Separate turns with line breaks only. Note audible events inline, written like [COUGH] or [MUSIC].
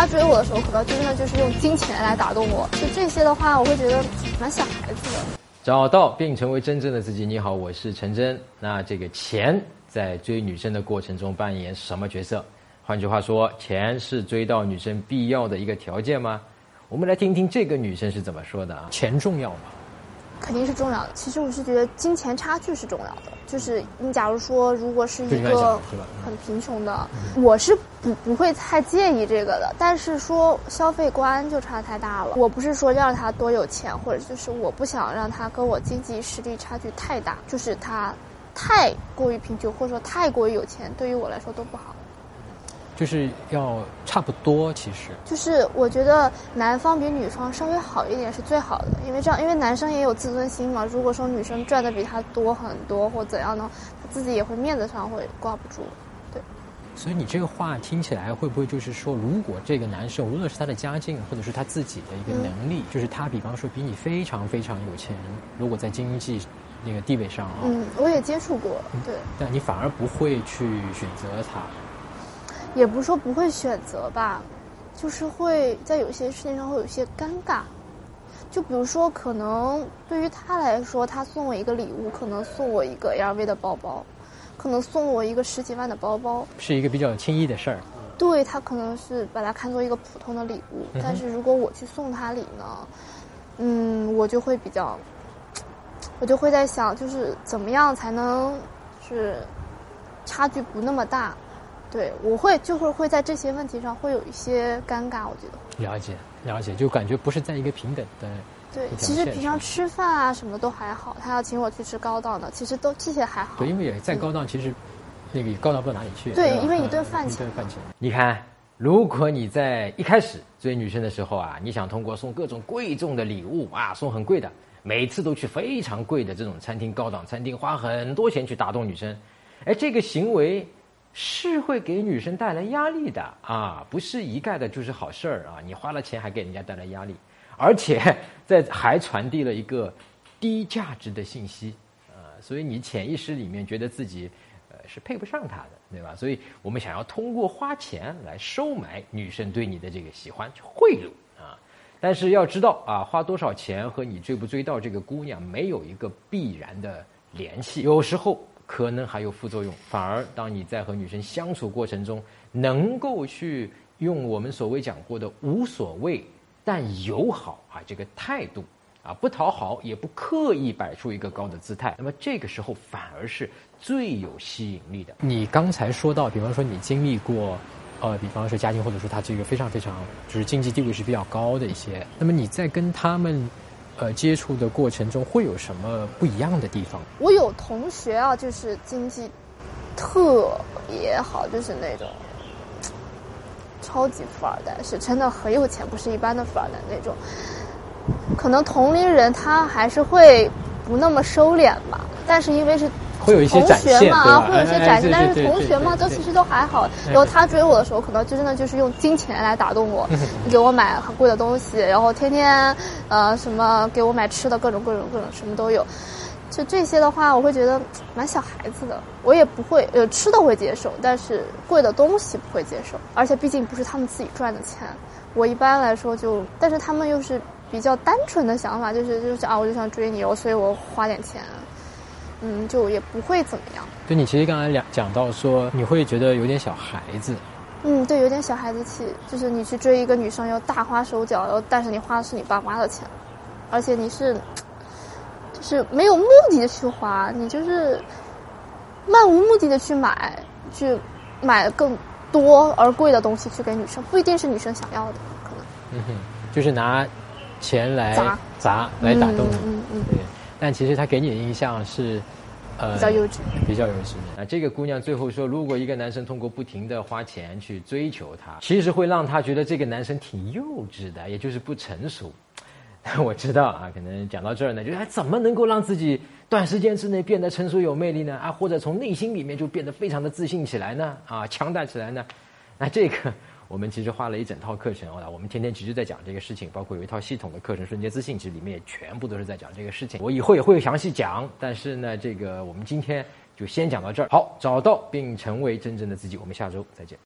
他追我的时候，可能真的就是用金钱来打动我。就这些的话，我会觉得蛮小孩子的。
找到并成为真正的自己。你好，我是陈真。那这个钱在追女生的过程中扮演什么角色？换句话说，钱是追到女生必要的一个条件吗？我们来听听这个女生是怎么说的啊？
钱重要吗？
肯定是重要的。其实我是觉得金钱差距是重要的。就是你假如说，如果是一个很贫穷的，我是不不会太介意这个的。但是说消费观就差太大了。我不是说让他多有钱，或者就是我不想让他跟我经济实力差距太大。就是他太过于贫穷，或者说太过于有钱，对于我来说都不好。
就是要差不多，其实
就是我觉得男方比女方稍微好一点是最好的，因为这样，因为男生也有自尊心嘛。如果说女生赚的比他多很多或怎样呢，他自己也会面子上会挂不住，对。
所以你这个话听起来会不会就是说，如果这个男生无论是他的家境或者是他自己的一个能力，就是他比方说比你非常非常有钱，如果在经济那个地位上啊，
嗯，我也接触过，对。
但你反而不会去选择他。
也不是说不会选择吧，就是会在有些事情上会有些尴尬。就比如说，可能对于他来说，他送我一个礼物，可能送我一个 LV 的包包，可能送我一个十几万的包包，
是一个比较轻易的事儿。
对他可能是把它看作一个普通的礼物，但是如果我去送他礼呢，嗯，我就会比较，我就会在想，就是怎么样才能是差距不那么大。对，我会就会会在这些问题上会有一些尴尬，我觉得。
了解了解，就感觉不是在一个平等的。
对，其实平常吃饭啊什么都还好，他要请我去吃高档的，其实都这些还好。
对，因为也再高档，其实那个也高档不到哪里去。
对，因为一顿饭钱。
一顿饭钱。
你看，如果你在一开始追女生的时候啊，你想通过送各种贵重的礼物啊，送很贵的，每次都去非常贵的这种餐厅、高档餐厅，花很多钱去打动女生，哎，这个行为。是会给女生带来压力的啊，不是一概的就是好事儿啊。你花了钱还给人家带来压力，而且 [LAUGHS] 在还传递了一个低价值的信息啊，所以你潜意识里面觉得自己呃是配不上他的，对吧？所以我们想要通过花钱来收买女生对你的这个喜欢，去贿赂啊。但是要知道啊，花多少钱和你追不追到这个姑娘没有一个必然的联系，有时候。可能还有副作用，反而当你在和女生相处过程中，能够去用我们所谓讲过的无所谓但友好啊这个态度啊，不讨好也不刻意摆出一个高的姿态，那么这个时候反而是最有吸引力的。
你刚才说到，比方说你经历过，呃，比方说家庭或者说他这个非常非常就是经济地位是比较高的一些，那么你在跟他们。呃，接触的过程中会有什么不一样的地方？
我有同学啊，就是经济特别好，就是那种超级富二代，是真的很有钱，不是一般的富二代那种。可能同龄人他还是会不那么收敛吧，但是因为是。
会有一些
同学嘛
啊，
会有一些展现，但是同学嘛，都其实都还好。然后他追我的时候，可能就真的就是用金钱来打动我，给我买很贵的东西，然后天天呃什么给我买吃的，各种各种各种什么都有。就这些的话，我会觉得蛮小孩子的。我也不会呃吃的会接受，但是贵的东西不会接受。而且毕竟不是他们自己赚的钱，我一般来说就，但是他们又是比较单纯的想法，就是就是啊，我就想追你，所以我花点钱。嗯，就也不会怎么样。
对你其实刚才讲讲到说，你会觉得有点小孩子。
嗯，对，有点小孩子气，就是你去追一个女生要大花手脚，然后但是你花的是你爸妈的钱，而且你是，就是没有目的的去花，你就是漫无目的的去买，去买更多而贵的东西去给女生，不一定是女生想要的，可能。
嗯哼，就是拿钱来砸砸来打动你。
嗯嗯。
对。但其实他给你的印象是，
呃，比较幼稚，
比较幼稚。
那，这个姑娘最后说，如果一个男生通过不停的花钱去追求她，其实会让她觉得这个男生挺幼稚的，也就是不成熟。[LAUGHS] 我知道啊，可能讲到这儿呢，就哎，怎么能够让自己短时间之内变得成熟有魅力呢？啊，或者从内心里面就变得非常的自信起来呢？啊，强大起来呢？那这个。我们其实花了一整套课程啊，我们天天其实在讲这个事情，包括有一套系统的课程《瞬间自信》，其实里面也全部都是在讲这个事情。我以后也会详细讲，但是呢，这个我们今天就先讲到这儿。好，找到并成为真正的自己，我们下周再见。